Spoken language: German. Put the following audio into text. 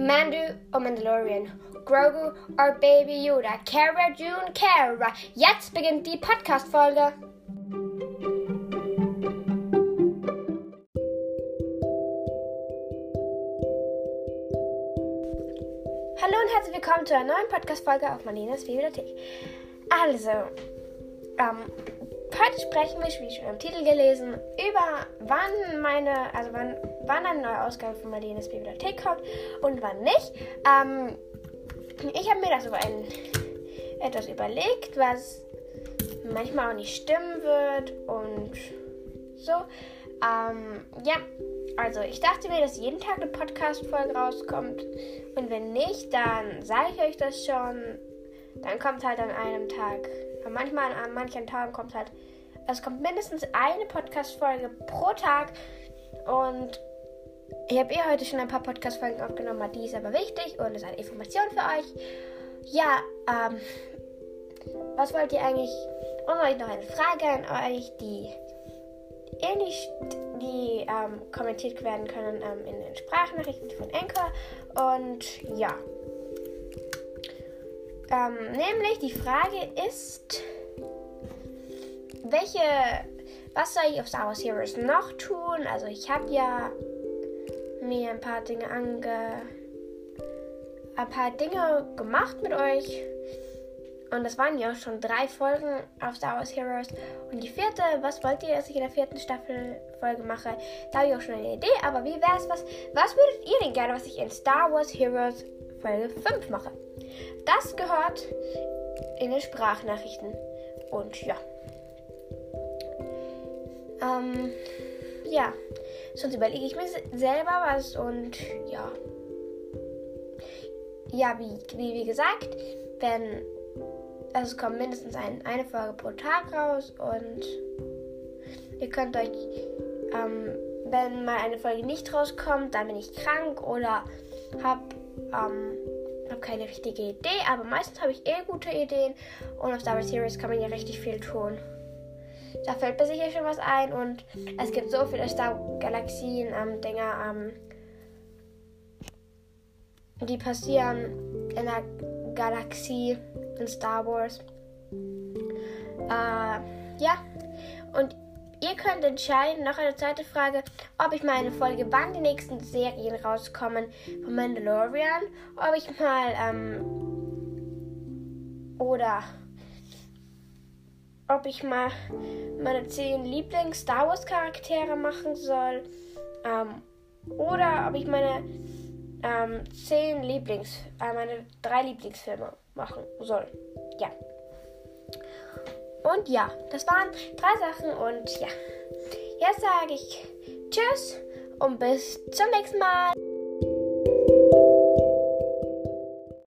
Mandu und Mandalorian, Grogu or Baby Yoda, Cara June Cara. Jetzt beginnt die Podcast-Folge. Hallo und herzlich willkommen zu einer neuen Podcast-Folge auf Marlenas Bibliothek. Also, ähm, heute sprechen wir, wie schon im Titel gelesen, über wann meine, also wann, wann eine neue Ausgabe von Marlenas Bibliothek kommt und wann nicht. Ähm, ich habe mir das über ein, etwas überlegt, was manchmal auch nicht stimmen wird und so. Ähm, ja, also ich dachte mir, dass jeden Tag eine Podcast-Folge rauskommt. Und wenn nicht, dann sage ich euch das schon. Dann kommt halt an einem Tag. Manchmal an manchen Tagen kommt halt. Es kommt mindestens eine Podcast-Folge pro Tag. Und ich habe eh heute schon ein paar Podcast-Folgen aufgenommen, die ist aber wichtig und ist eine Information für euch. Ja, ähm, was wollt ihr eigentlich? Und euch noch eine Frage an euch, die ähnlich, die ähm, kommentiert werden können ähm, in den Sprachnachrichten von Anchor. Und ja. Ähm, nämlich die Frage ist, welche, was soll ich auf Star Wars Heroes noch tun? Also ich habe ja mir ein paar Dinge ange, ein paar Dinge gemacht mit euch. Und das waren ja auch schon drei Folgen auf Star Wars Heroes. Und die vierte, was wollt ihr, dass ich in der vierten Staffel Folge mache? Da habe ich auch schon eine Idee. Aber wie wäre es, was, was würdet ihr denn gerne, was ich in Star Wars Heroes Folge 5 mache? Das gehört in den Sprachnachrichten. Und ja. Ähm, ja. Sonst überlege ich mir selber was und ja. Ja, wie, wie, wie gesagt, wenn also es kommt mindestens ein, eine Folge pro Tag raus und ihr könnt euch, ähm, wenn mal eine Folge nicht rauskommt, dann bin ich krank oder habe ähm, hab keine richtige Idee, aber meistens habe ich eh gute Ideen und auf Star Wars Series kann man ja richtig viel tun. Da fällt mir sicher schon was ein und es gibt so viele Star Galaxien, ähm, Dinger, ähm, die passieren in der Galaxie in Star Wars. Äh, ja, und ihr könnt entscheiden, noch eine zweite Frage, ob ich mal eine Folge, wann die nächsten Serien rauskommen von Mandalorian, ob ich mal, ähm, oder ob ich mal meine zehn Lieblings-Star Wars-Charaktere machen soll, ähm, oder ob ich meine ähm, zehn Lieblings, äh, meine drei Lieblingsfilme machen soll. Ja. Und ja, das waren drei Sachen und ja. Jetzt sage ich Tschüss und bis zum nächsten Mal.